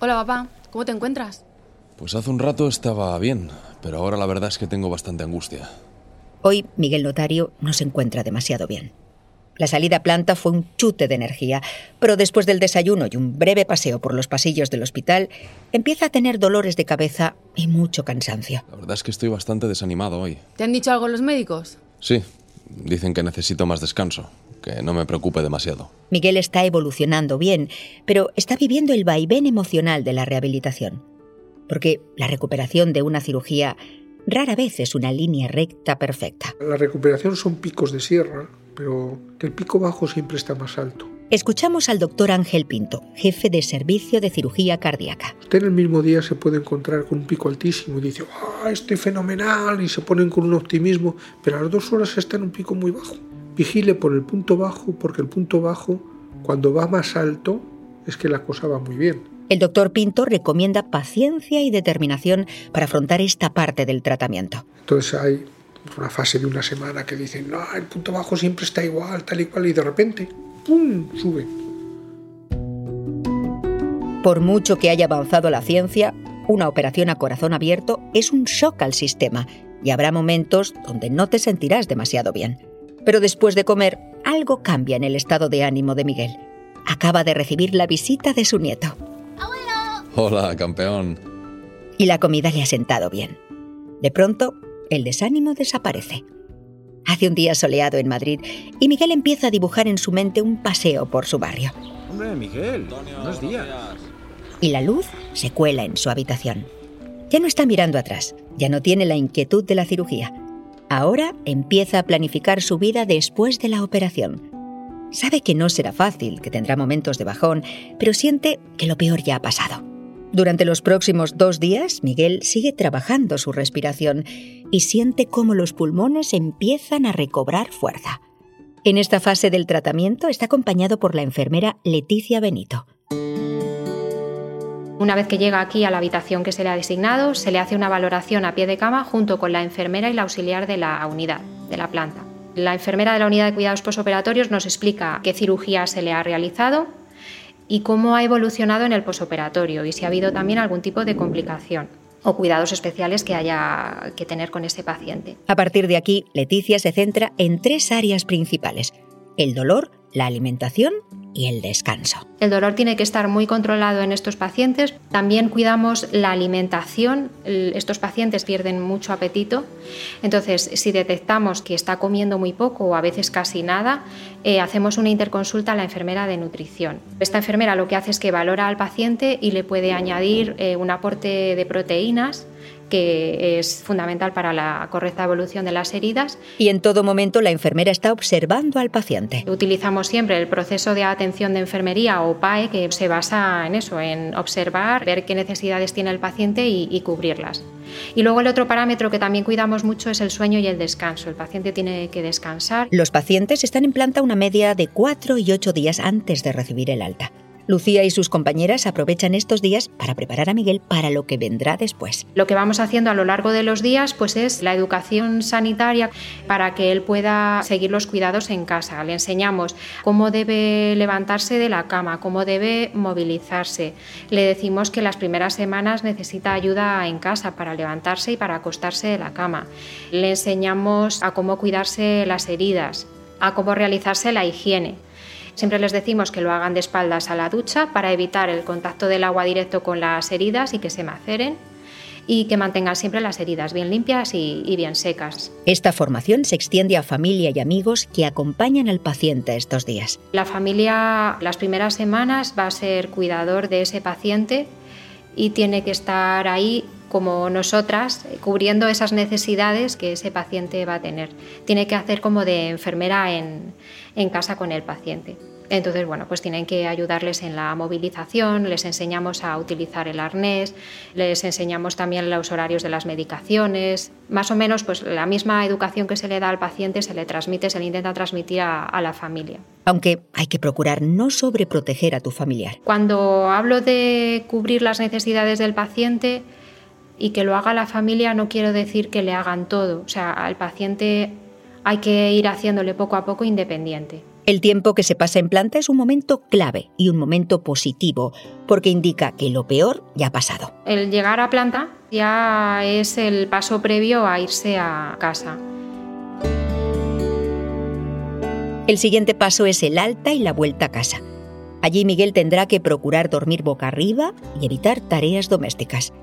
Hola, papá. ¿Cómo te encuentras? Pues hace un rato estaba bien, pero ahora la verdad es que tengo bastante angustia. Hoy Miguel Notario no se encuentra demasiado bien. La salida a planta fue un chute de energía, pero después del desayuno y un breve paseo por los pasillos del hospital, empieza a tener dolores de cabeza y mucho cansancio. La verdad es que estoy bastante desanimado hoy. ¿Te han dicho algo los médicos? Sí, dicen que necesito más descanso, que no me preocupe demasiado. Miguel está evolucionando bien, pero está viviendo el vaivén emocional de la rehabilitación. Porque la recuperación de una cirugía rara vez es una línea recta perfecta. La recuperación son picos de sierra, pero que el pico bajo siempre está más alto. Escuchamos al doctor Ángel Pinto, jefe de servicio de cirugía cardíaca. Usted en el mismo día se puede encontrar con un pico altísimo y dice, ¡ah, estoy fenomenal! y se ponen con un optimismo, pero a las dos horas está en un pico muy bajo. Vigile por el punto bajo, porque el punto bajo, cuando va más alto, es que la cosa va muy bien. El doctor Pinto recomienda paciencia y determinación para afrontar esta parte del tratamiento. Entonces hay una fase de una semana que dicen, no, el punto bajo siempre está igual, tal y cual, y de repente, ¡pum!, sube. Por mucho que haya avanzado la ciencia, una operación a corazón abierto es un shock al sistema y habrá momentos donde no te sentirás demasiado bien. Pero después de comer, algo cambia en el estado de ánimo de Miguel. Acaba de recibir la visita de su nieto. Hola, campeón. Y la comida le ha sentado bien. De pronto, el desánimo desaparece. Hace un día soleado en Madrid y Miguel empieza a dibujar en su mente un paseo por su barrio. Hombre, Miguel, buenos días. Y la luz se cuela en su habitación. Ya no está mirando atrás, ya no tiene la inquietud de la cirugía. Ahora empieza a planificar su vida después de la operación. Sabe que no será fácil, que tendrá momentos de bajón, pero siente que lo peor ya ha pasado. Durante los próximos dos días, Miguel sigue trabajando su respiración y siente cómo los pulmones empiezan a recobrar fuerza. En esta fase del tratamiento está acompañado por la enfermera Leticia Benito. Una vez que llega aquí a la habitación que se le ha designado, se le hace una valoración a pie de cama junto con la enfermera y la auxiliar de la unidad, de la planta. La enfermera de la unidad de cuidados posoperatorios nos explica qué cirugía se le ha realizado y cómo ha evolucionado en el posoperatorio y si ha habido también algún tipo de complicación o cuidados especiales que haya que tener con ese paciente. A partir de aquí, Leticia se centra en tres áreas principales, el dolor, la alimentación el descanso. El dolor tiene que estar muy controlado en estos pacientes. También cuidamos la alimentación. Estos pacientes pierden mucho apetito. Entonces, si detectamos que está comiendo muy poco o a veces casi nada, eh, hacemos una interconsulta a la enfermera de nutrición. Esta enfermera lo que hace es que valora al paciente y le puede añadir eh, un aporte de proteínas que es fundamental para la correcta evolución de las heridas. Y en todo momento la enfermera está observando al paciente. Utilizamos siempre el proceso de atención de enfermería o PAE que se basa en eso, en observar, ver qué necesidades tiene el paciente y, y cubrirlas. Y luego el otro parámetro que también cuidamos mucho es el sueño y el descanso. El paciente tiene que descansar. Los pacientes están en planta una media de 4 y 8 días antes de recibir el alta. Lucía y sus compañeras aprovechan estos días para preparar a Miguel para lo que vendrá después. Lo que vamos haciendo a lo largo de los días pues es la educación sanitaria para que él pueda seguir los cuidados en casa. Le enseñamos cómo debe levantarse de la cama, cómo debe movilizarse. Le decimos que las primeras semanas necesita ayuda en casa para levantarse y para acostarse de la cama. Le enseñamos a cómo cuidarse las heridas, a cómo realizarse la higiene. Siempre les decimos que lo hagan de espaldas a la ducha para evitar el contacto del agua directo con las heridas y que se maceren y que mantengan siempre las heridas bien limpias y, y, bien secas. Esta formación se extiende a familia y amigos que acompañan al paciente estos días. La familia las primeras semanas va a ser cuidador de ese paciente y tiene que estar ahí como nosotras, cubriendo esas necesidades que ese paciente va a tener. Tiene que hacer como de enfermera en, en casa con el paciente. Entonces, bueno, pues tienen que ayudarles en la movilización, les enseñamos a utilizar el arnés, les enseñamos también los horarios de las medicaciones, más o menos pues la misma educación que se le da al paciente se le transmite, se le intenta transmitir a, a la familia. Aunque hay que procurar no sobreproteger a tu familiar. Cuando hablo de cubrir las necesidades del paciente y que lo haga la familia, no quiero decir que le hagan todo, o sea, al paciente hay que ir haciéndole poco a poco independiente. El tiempo que se pasa en planta es un momento clave y un momento positivo, porque indica que lo peor ya ha pasado. El llegar a planta ya es el paso previo a irse a casa. El siguiente paso es el alta y la vuelta a casa. Allí Miguel tendrá que procurar dormir boca arriba y evitar tareas domésticas.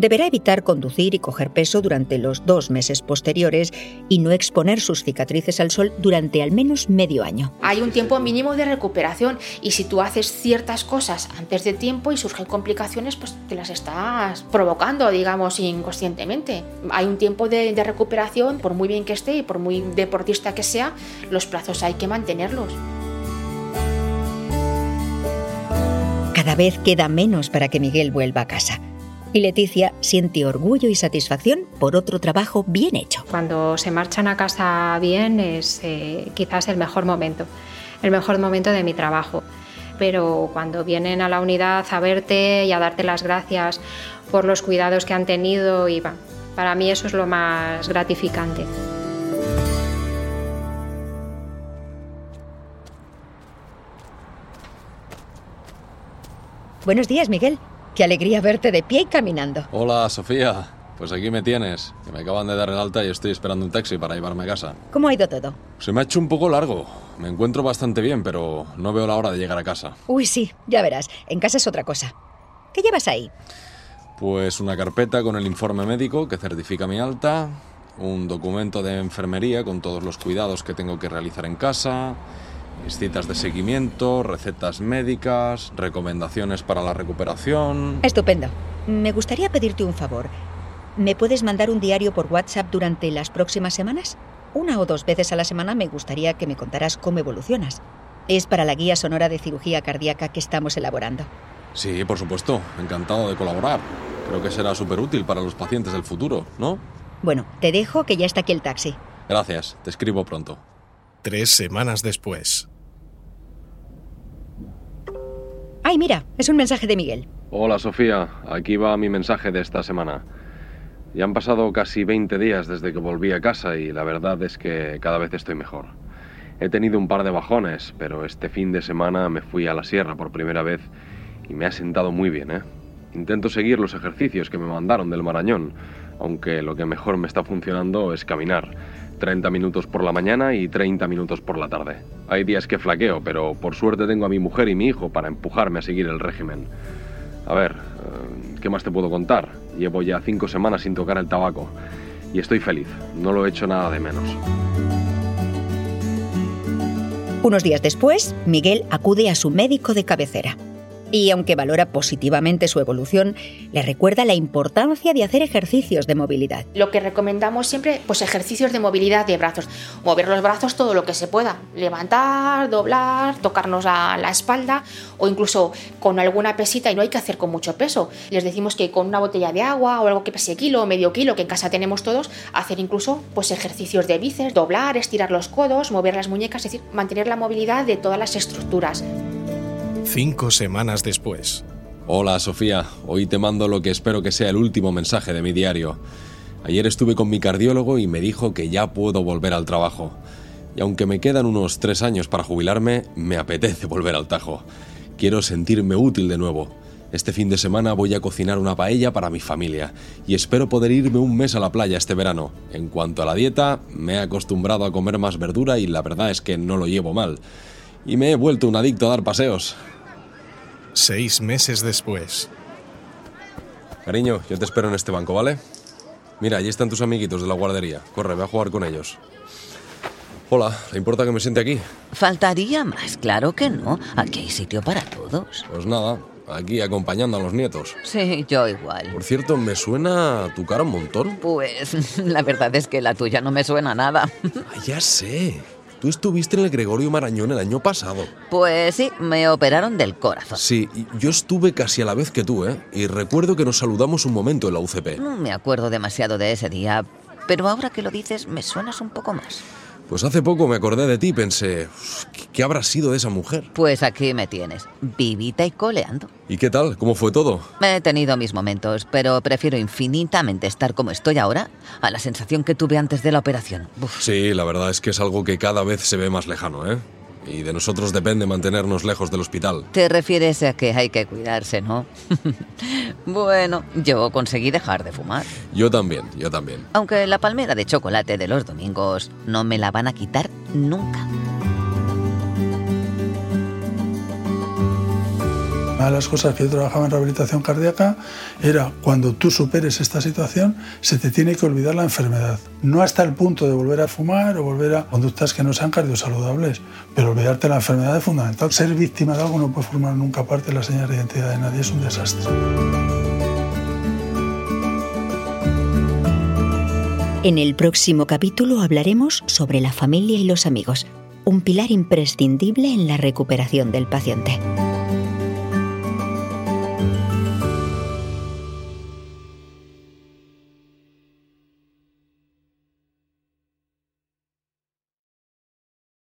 Deberá evitar conducir y coger peso durante los dos meses posteriores y no exponer sus cicatrices al sol durante al menos medio año. Hay un tiempo mínimo de recuperación y si tú haces ciertas cosas antes de tiempo y surgen complicaciones, pues te las estás provocando, digamos, inconscientemente. Hay un tiempo de, de recuperación, por muy bien que esté y por muy deportista que sea, los plazos hay que mantenerlos. Cada vez queda menos para que Miguel vuelva a casa y Leticia siente orgullo y satisfacción por otro trabajo bien hecho. Cuando se marchan a casa bien es eh, quizás el mejor momento, el mejor momento de mi trabajo. Pero cuando vienen a la unidad a verte y a darte las gracias por los cuidados que han tenido, y para mí eso es lo más gratificante. Buenos días, Miguel. Qué alegría verte de pie y caminando. Hola, Sofía. Pues aquí me tienes, que me acaban de dar el alta y estoy esperando un taxi para llevarme a casa. ¿Cómo ha ido todo? Se me ha hecho un poco largo. Me encuentro bastante bien, pero no veo la hora de llegar a casa. Uy, sí, ya verás. En casa es otra cosa. ¿Qué llevas ahí? Pues una carpeta con el informe médico que certifica mi alta, un documento de enfermería con todos los cuidados que tengo que realizar en casa, citas de seguimiento, recetas médicas, recomendaciones para la recuperación. Estupendo. Me gustaría pedirte un favor. ¿Me puedes mandar un diario por WhatsApp durante las próximas semanas? Una o dos veces a la semana me gustaría que me contaras cómo evolucionas. Es para la guía sonora de cirugía cardíaca que estamos elaborando. Sí, por supuesto. Encantado de colaborar. Creo que será súper útil para los pacientes del futuro, ¿no? Bueno, te dejo que ya está aquí el taxi. Gracias. Te escribo pronto. Tres semanas después. Ay, mira, es un mensaje de Miguel. Hola Sofía, aquí va mi mensaje de esta semana. Ya han pasado casi 20 días desde que volví a casa y la verdad es que cada vez estoy mejor. He tenido un par de bajones, pero este fin de semana me fui a la sierra por primera vez y me ha sentado muy bien, ¿eh? Intento seguir los ejercicios que me mandaron del Marañón, aunque lo que mejor me está funcionando es caminar. 30 minutos por la mañana y 30 minutos por la tarde. Hay días que flaqueo, pero por suerte tengo a mi mujer y mi hijo para empujarme a seguir el régimen. A ver, eh, ¿qué más te puedo contar? Llevo ya cinco semanas sin tocar el tabaco y estoy feliz. No lo he hecho nada de menos. Unos días después, Miguel acude a su médico de cabecera y aunque valora positivamente su evolución, le recuerda la importancia de hacer ejercicios de movilidad. Lo que recomendamos siempre, pues ejercicios de movilidad de brazos. Mover los brazos todo lo que se pueda. Levantar, doblar, tocarnos la, la espalda o incluso con alguna pesita y no hay que hacer con mucho peso. Les decimos que con una botella de agua o algo que pese kilo o medio kilo que en casa tenemos todos, hacer incluso pues ejercicios de bíceps, doblar, estirar los codos, mover las muñecas, es decir, mantener la movilidad de todas las estructuras. Cinco semanas después. Hola Sofía, hoy te mando lo que espero que sea el último mensaje de mi diario. Ayer estuve con mi cardiólogo y me dijo que ya puedo volver al trabajo. Y aunque me quedan unos tres años para jubilarme, me apetece volver al tajo. Quiero sentirme útil de nuevo. Este fin de semana voy a cocinar una paella para mi familia y espero poder irme un mes a la playa este verano. En cuanto a la dieta, me he acostumbrado a comer más verdura y la verdad es que no lo llevo mal. Y me he vuelto un adicto a dar paseos. Seis meses después. Cariño, yo te espero en este banco, ¿vale? Mira, allí están tus amiguitos de la guardería. Corre, ve a jugar con ellos. Hola, ¿le importa que me siente aquí? Faltaría más, claro que no. Aquí hay sitio para todos. Pues nada, aquí acompañando a los nietos. Sí, yo igual. Por cierto, ¿me suena tu cara un montón? Pues la verdad es que la tuya no me suena nada. Ah, ya sé. Tú estuviste en el Gregorio Marañón el año pasado. Pues sí, me operaron del corazón. Sí, yo estuve casi a la vez que tú, ¿eh? Y recuerdo que nos saludamos un momento en la UCP. No me acuerdo demasiado de ese día, pero ahora que lo dices me suenas un poco más. Pues hace poco me acordé de ti y pensé, "Uf, ¿qué- ¿qué habrá sido de esa mujer? Pues aquí me tienes, vivita y coleando. ¿Y qué tal? ¿Cómo fue todo? He tenido mis momentos, pero prefiero infinitamente estar como estoy ahora a la sensación que tuve antes de la operación. Uf, Sí, la verdad es que es algo que cada vez se ve más lejano, ¿eh? Y de nosotros depende mantenernos lejos del hospital. Te refieres a que hay que cuidarse, ¿no? bueno, yo conseguí dejar de fumar. Yo también, yo también. Aunque la palmera de chocolate de los domingos no me la van a quitar nunca. Una de las cosas que yo trabajaba en rehabilitación cardíaca era cuando tú superes esta situación, se te tiene que olvidar la enfermedad. No hasta el punto de volver a fumar o volver a conductas que no sean cardiosaludables, pero olvidarte la enfermedad es fundamental. Ser víctima de algo no puede formar nunca parte de la señal de identidad de nadie, es un desastre. En el próximo capítulo hablaremos sobre la familia y los amigos, un pilar imprescindible en la recuperación del paciente.